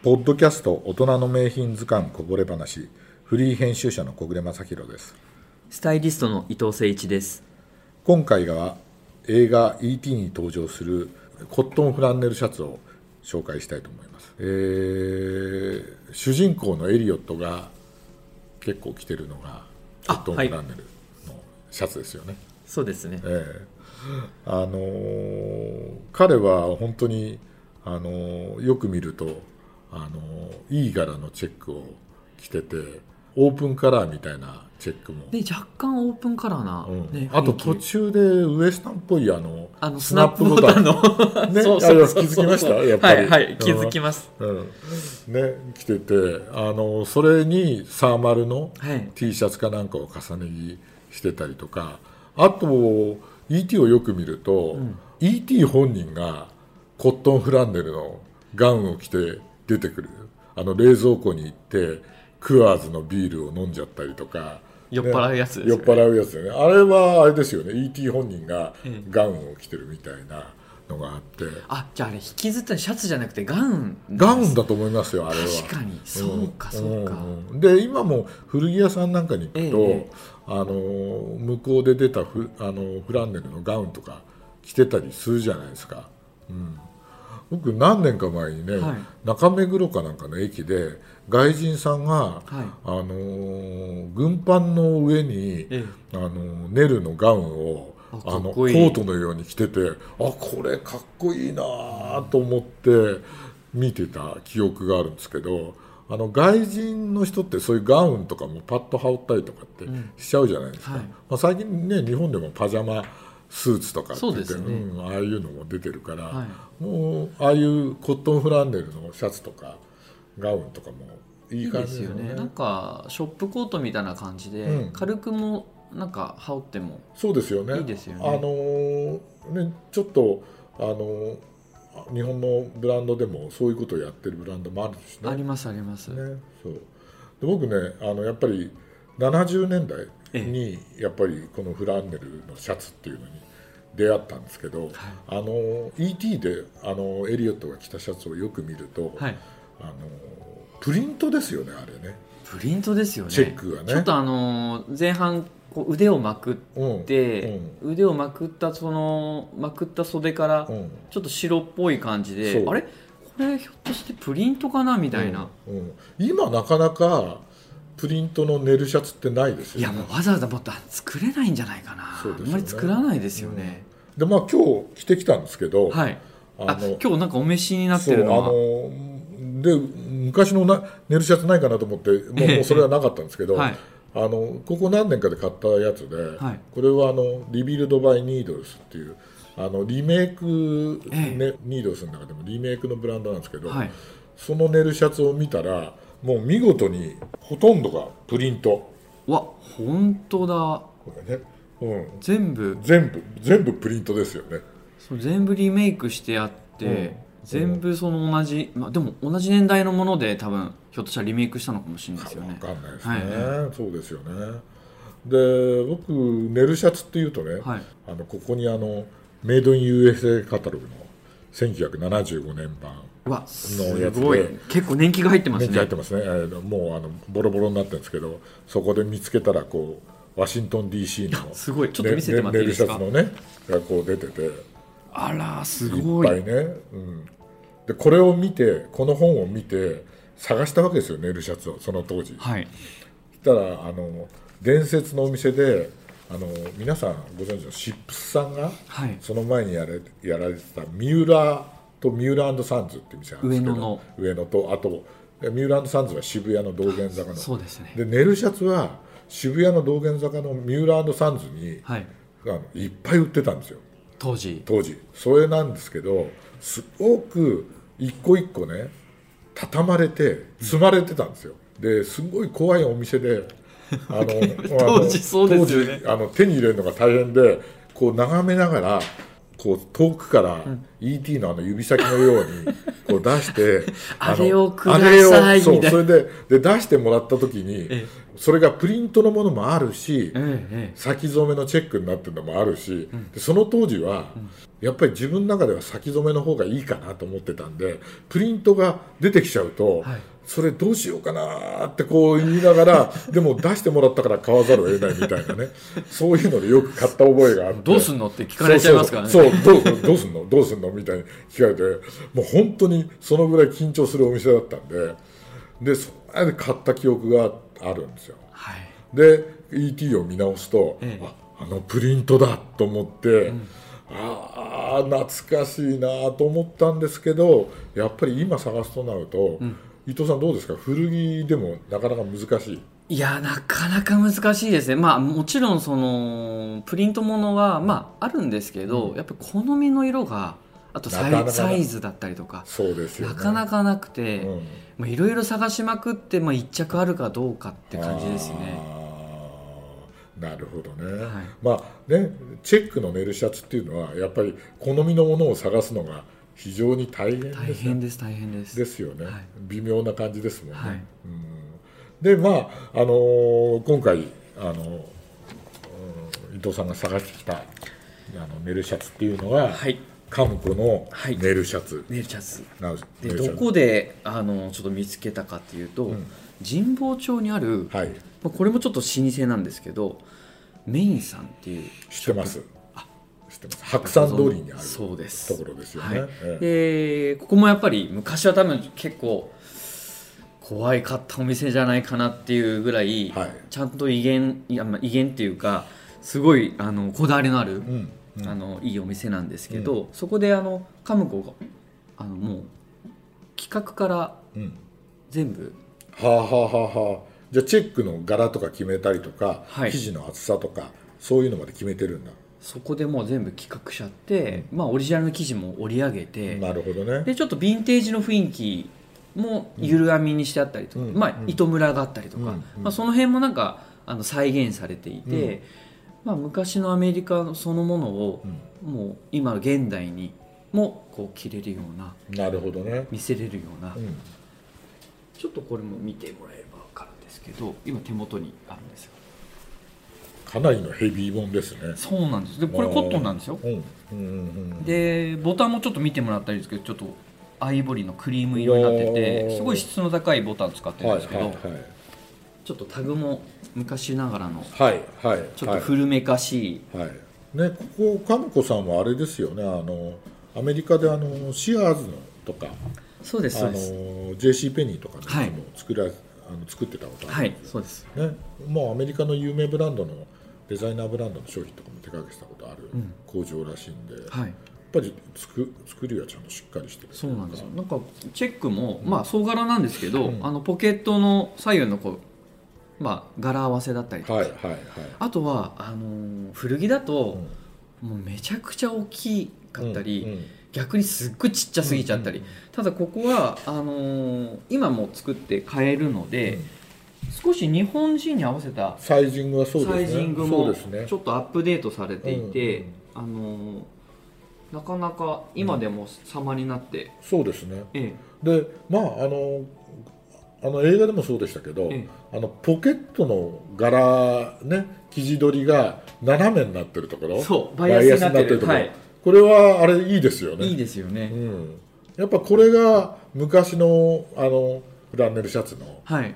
ポッドキャスト大人の名品図鑑こぼれ話フリー編集者の小暮正弘ですスタイリストの伊藤誠一です。今回は映画 E.T. に登場するコットンフランネルシャツを紹介したいと思います、えー主人公のエリオットが結構着てるのがコットンフランネルのシャツですよね、そうですね。ええあのー彼は本当に、あのーよく見ると、あのーいい柄のチェックを着ててオープンカラーみたいなチェックも、で若干オープンカラーな、うん。ね、あと途中でウエスタンっぽいあのあのスナップボタン。の。ねそうそうそう。気づきました？やっぱり。はいはい気づきます。うん。ね、着ててあのそれにサーマルのはい。T シャツかなんかを重ね着してたりとかあと ET をよく見ると、ET 本人がコットンフランネルのガウンを着て出てくるあの冷蔵庫に行ってクワーズのビールを飲んじゃったりとか。酔っ払うやつです酔っ払うやつよね。あれはあれですよね。ET 本人がええガウンを着てるみたいなのがあって。あじゃああれ引きずったシャツじゃなくてガウンガウンだと思いますよあれは。確かに。そうかそうか、んうん。で今も古着屋さんなんかに行くと、ええ。あの向こうで出たフあのフランネルのガウンとか着てたりするじゃないですか、うん、僕何年か前にね、はい。中目黒かなんかの駅で外人さんが、はい。あの軍パンの上に、えあのネルのガウンをああのコートのように着ててあこれかっこいいなと思って見てた記憶があるんですけどあの外人の人ってそういうガウンとかもパッと羽織ったりとかってしちゃうじゃないですか、はい。まあ、最近ね日本でもパジャマスーツとかって言ってそうですね。ん、ああいうのも出てるから、はもうああいうコットンフランネルのシャツとかガウンとかもいいいい感ですよね。なんかショップコートみたいな感じで、うん。軽くもなんか羽織ってもそうですよね。いいですよね。あのーねちょっとあのー日本のブランドでもそういうことをやってるブランドもあるしね。ありますあります、ねそう。で僕ねあのやっぱり70年代にやっぱりこのフランネルのシャツっていうのに出会ったんですけど、あのー E.T. であのエリオットが着たシャツをよく見ると、はい。あのープリントですよねあれね。プリントですよね。チェックがね。ちょっとあのー前半こう腕をまくっうん、て、腕をまくったそのまくった袖からうん。うんちょっと白っぽい感じそう。であれ？これひょっとしてプリントかな？みたいな、うんうん。今なかなかプリントのネルシャツってないですよね。いやもうわざわざもっと作れないんじゃないかな、そうですよね。あんまり作らないですよね、でまあ今日着てきたんですけど、はい。ああの今日なんかお召しになってそうあるのはので昔のなネルシャツないかなと思ってもうええ。もうそれはなかったんですけど、はい。あのここ何年かで買ったやつで、はい。これはあのリビルド・バイ・ニードルスっていうあのリメイク、えねニードルスの中でもリメイクのブランドなんですけど、はい。そのネルシャツを見たらもう見事にほとんどがプリント。わ本当だ。これね、うん、全部。全部。全部プリントですよね。そう全部リメイクしてあって、うん。全部その同じ、まあ、でも同じ年代のもので多分ひょっとしたらリメイクしたのかもしれないですよわねかんないですね、はいそうですよね。で僕ネルシャツっていうとね、はい。あのここにあのメイドイン USA カタログの1975年版のやつで。結構年季が入ってます年ね季入ってますね、えーもうあのボロボロになってるんですけどそこで見つけたらこうワシントン DC のすごい。ちょっと見せてもらっていいですか？ルシャツのねがこう出てて。あらすいごい。っぱいね、うん、でこれを見てこの本を見て探したわけですよネルシャツをその当時。はい。そしたらあの伝説のお店であの皆さんご存知のシップスさんがはい。その前にやれやられてたミューラーとミューラーサンズっていう店なんですけど上野の。上野とあとミューラーサンズは渋谷の道玄坂の。そうですね。でネルシャツは渋谷の道玄坂のミューラーサンズにはい。あのいっぱい売ってたんですよ。当時。当時。それなんですけどすごく一個一個ね畳まれて積まれてたんですよ。ですごい怖いお店であの当時そうですよね。あの手に入れるのが大変でこう眺めながらこう遠くから ET のあの指先のようにこう出して あのれをくださいそうみたいな。それでで出してもらった時にえそれがプリントのものもあるしええ先染めのチェックになってるのもあるし、でその当時は、やっぱり自分の中では先染めの方がいいかなと思ってたんでプリントが出てきちゃうと、はいそれどうしようかなってこう言いながら でも出してもらったから買わざるを得ないみたいなね。そういうのでよく買った覚えがあって。どうすんのって聞かれちゃいますからね。そうどうどうすんの？どうすんのみたいに聞かれてもう本当にそのぐらい緊張するお店だったんで。でそれで買った記憶があるんですよ。はい。で ET を見直すと、ええ。ああのプリントだと思って、ああ懐かしいなと思ったんですけどやっぱり今探すとなると、伊藤さんどうですか？古着でもなかなか難しい。いやなかなか難しいですね。まあもちろんそのプリントものはまああるんですけど、うん。やっぱり好みの色があとサイなかなかサイズだったりとかそうですよね。なかなかなくて、いろいろ探しまくって、まあ、一着あるかどうかって感じですね。なるほどね、はい。まあねチェックのネルシャツっていうのはやっぱり好みのものを探すのが非常に大変です大ね変です大変です。ですよね、はい。微妙な感じですもんね、はい。うん。でまあ、あのー今回あの、うん伊藤さんが探してきたあのネルシャツっていうのは、はい。カムコのはい。ネルシャツ。ネイルシャツ。なんです、でネルシャツ。どこであのちょっと見つけたかっていうと、ん。神保町にある、はい。まあ、これもちょっと老舗なんですけどメインさんっていう知ってます。知ってます。白山通りにあるそうです。ところですよね、はい。ええ。でここもやっぱり昔は多分結構怖いかったお店じゃないかなっていうぐらい、はい。ちゃんと威厳いや、まあ、威厳っていうかすごいあのこだわりのある、うん。うん。あのいいお店なんですけど、そこであのカムコがあのもう企画からうん。全部はあはあはあはあ。じゃあチェックの柄とか決めたりとか、はい。生地の厚さとかそういうのまで決めてるんだ、そこでもう全部企画しちゃって、まあ、オリジナルの生地も織り上げて、なるほどね。でちょっとヴィンテージの雰囲気もゆる編みにしてあったりとか、うん。まあうん。糸ムラがあったりとか、うん。うん。まあ、その辺もなんかあの再現されていて、まあ、昔のアメリカそのものをうん。もう今の現代にもこう着れるようななるほどね、見せれるような、うん。ちょっとこれも見てもらえれば分かるんですけど今手元にあるんですよかなりのヘビーもんですね。そうなんです。でこれコットンなんですよ。うん。うんうんうんでボタンもちょっと見てもらったらいいですけどちょっとアイボリーのクリーム色になっててすごい質の高いボタン使ってるんはいですけど、はいちょっとタグも昔ながらのはいはいちょっと古めかしい、はい、はいねここカムコさんはあれですよね。あのアメリカであのシアーズのとかそうですあのそうです JC ペニーとかではい。も作ら、あの作ってたことあるはいそうです。ね、もうアメリカの有名ブランドのデザイナーブランドの商品とかも手掛けてたことあるうん。工場らしいんで、やっはいぱり作作りはちゃんとしっかりしてる。そうなんですよ。なんかチェックも、まあ総柄なんですけど、うん。あのポケットの左右のこうまあ柄合わせだったりとか、はいはいはい。あとはあのー古着だと、もうめちゃくちゃ大きかったり、うんうん。逆にすっごいちっちゃすぎちゃったり、うんうん。ただここはあのー今も作って買えるので、うん少し日本人に合わせたサイジングはそうですね。サイジングそもちょっとアップデートされていて、うんあのーなかなか今でも様になって、そうですね。えでまああのあの映画でもそうでしたけど、えあのポケットの柄ね生地取りが斜めになってるところ。そうバイアスになってる。ところ、はい。これはあれいいですよえいいねですよね、うん、やっぱこれが昔のあのフランネルシャツのはい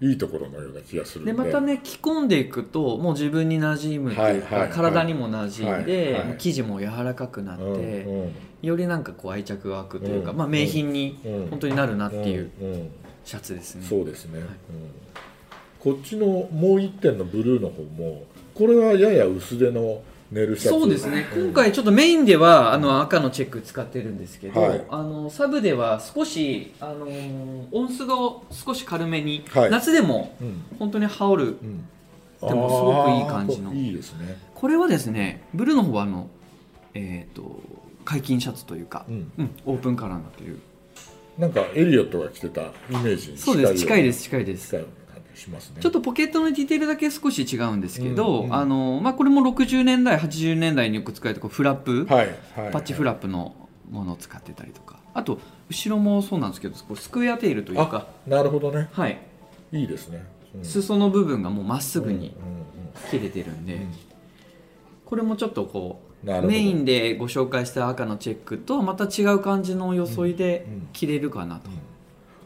いいところのような気がするんで。でまたね着込んでいくともう自分に馴染むっていうか、はいはいはい。体にも馴染んで、はいはい。生地も柔らかくなって、うんうん。よりなんかこう愛着が湧くというか、うん。まあ、名品にうん。本当になるなっていうシャツですね、そうですね、うん。こっちのもう一点のブルーの方もこれはやや薄手のネルシャツ。そうですね、うん今回ちょっとメインではあの赤のチェック使ってるんですけど、はい。あのサブでは少し、あのー音数が少し軽めに、はい。夏でもうん。本当に羽織るうん。でもすごくいい感じの。いいですね。これはですねブルーの方はあの、えー、と解禁シャツというか、うん。うんオープンカラーになってる。なんかエリオットが着てたイメージ。にそうです。近いです。す。近いですしますね。ちょっとポケットのディテールだけ少し違うんですけど、うんうん。あのまあ、これも60年代80年代によく使われたこうフラップ、はいはいパッチフラップのものを使ってたりとか。あと後ろもそうなんですけどこうスクエアテールというか。あなるほどね。はい、いいですね、うん。裾の部分がもうまっすぐにうんうん切れてるんで、うん。これもちょっとこうメインでご紹介した赤のチェックとまた違う感じの装いでうんうん。着れるかなと、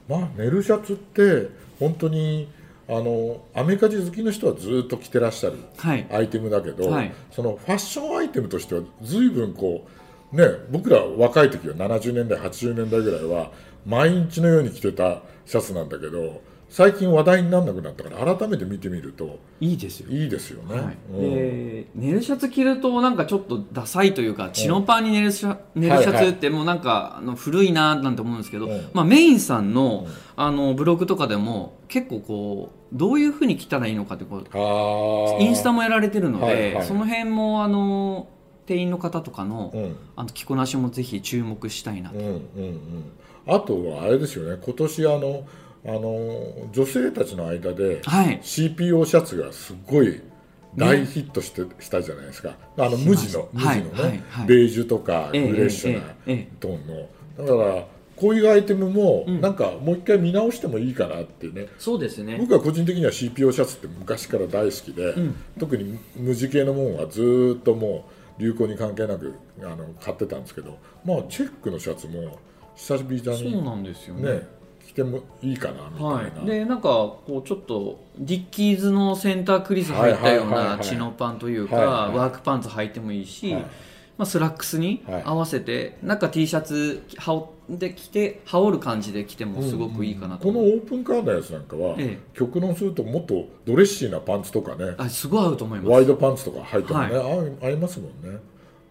まあネルシャツって本当にあのアメリカ人好きの人はずっと着てらっしゃるはい。アイテムだけど、はい。そのファッションアイテムとしては随分こうね僕ら若い時は70年代80年代ぐらいは毎日のように着てたシャツなんだけど最近話題にならなくなったから改めて見てみるといいですよ。いいですよね、はい、うん。でネルシャツ着るとなんかちょっとダサいというかチノパンにネルシャ,、ネルシャツってもうなんかあの古いななんて思うんですけど、うん。まあ、メインさんの,、うん。あのブログとかでも結構こうどういうふうに着たらいいのかってこうインスタもやられてるので、はいはい。その辺もあの店員の方とかの,、うん。あの着こなしもぜひ注目したいなと、うんうんうん。あとはあれですよね。今年あのあの女性たちの間ではい。CPO シャツがすごい大ヒットして、したじゃないですか。あの無地の無地のね、はい。はい。はいベージュとかフええレッシュなええええ。トーンの、だからこういうアイテムもうん。なんかもう一回見直してもいいかなってね、そうですね。僕は個人的には CPO シャツって昔から大好きで、ん。特に無地系のものはずーっともう流行に関係なくあの買ってたんですけどまあチェックのシャツも久しぶりそうになんですよね着てもいいかなみたいな、はい、でなんかこうちょっとディッキーズのセンタークリス入ったようはいはい。はいはないチノパンというか、はいはい。ワークパンツ履いてもいいし、はい。まあ、スラックスにはい。合わせて、なんか T シャツ羽織で着て羽織る感じで着てもすごくいいかなと。この思う、オープンカーのやつなんかは、ええ。極論するともっとドレッシーなパンツとかねあすごい合うと思います。ワイドパンツとか履いてもね、は合い合いますもんね。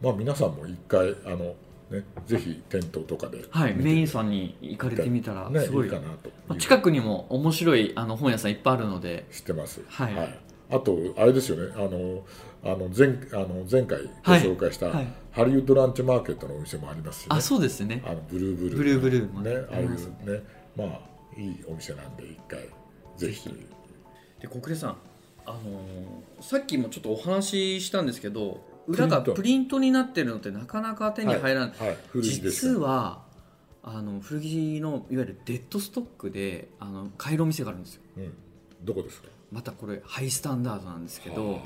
まあ皆さんも一回あのねぜひ店頭とかではい、メインさんに行かれてみたらねすごい。いいかなとまあ近くにも面白いあの本屋さんいっぱいあるので。知ってます。はい。あとあれですよね。あのあの前あの前回ご紹介した、はい。はいハリウッドランチマーケットのお店もありますし、ね、あそうですね。あのブルーブルーブルーブルーもねああいうねまあいいお店なんで一回ぜひ。で小暮さん、あのーさっきもちょっとお話ししたんですけど裏がプリント。になってるのってなかなか手に入らない、はいはい実はあの古着のいわゆるデッドストックであの買えるお店があるんですよ。うん、どこですか？またこれハイスタンダードなんですけど、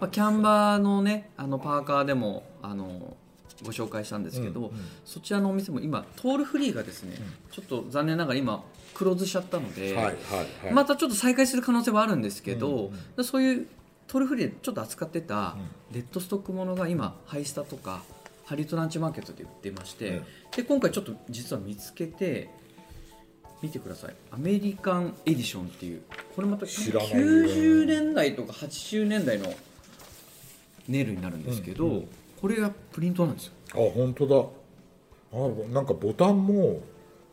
まあ、キャンバーのねあのパーカーでもあのご紹介したんですけど、うんうん。そちらのお店も今トールフリーがですね、ちょっと残念ながら今クローズしちゃったので、はいはいはい。またちょっと再開する可能性はあるんですけど、うんうん。でそういうトールフリーでちょっと扱ってたデッドストックものが今ハイスタとかハリウッドランチマーケットで売ってまして、うん。で今回ちょっと実は見つけて見てください。アメリカンエディションっていうこれまた知らないよ90年代とか80年代のネイルになるんですけど、うんうん。これがプリントなんですよ。あ本当だ。あなんかボタンも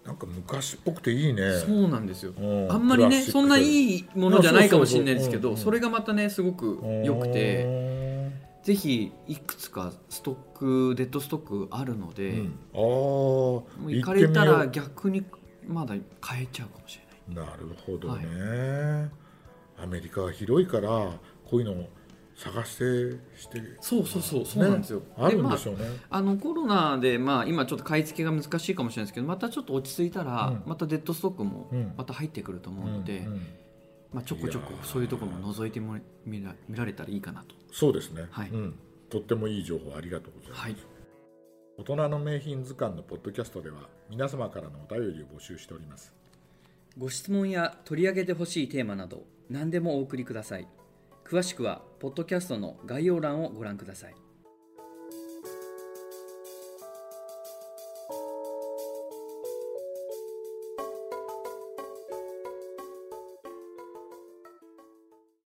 なんか昔っぽくていいね。そうなんですよ、うん。あんまりねそんないいものじゃないかもしれないですけどそれがまたねすごく良くててぜひいくつかストックデッドストックあるので、うん、ああ行かれたら逆にまだ買えちゃうかもしれない。なるほどね、アメリカは広いからこういうのを探してしてそうそうそうそうなんですよ、あるんまでしょうね、あ、あのコロナで、まあ、今ちょっと買い付けが難しいかもしれないですけどまたちょっと落ち着いたら、うん。またデッドストックもうん。また入ってくると思うので、うんうん。まあ、ちょこちょこそういうところも覗いても見ら見られたらいいかなと。そうですね、はい。うん、とってもいい情報ありがとうございます、はい。大人の名品図鑑のポッドキャストでは皆様からのお便りを募集しております。ご質問や取り上げてほしいテーマなど何でもお送りください。詳しくはポッドキャストの概要欄をご覧ください。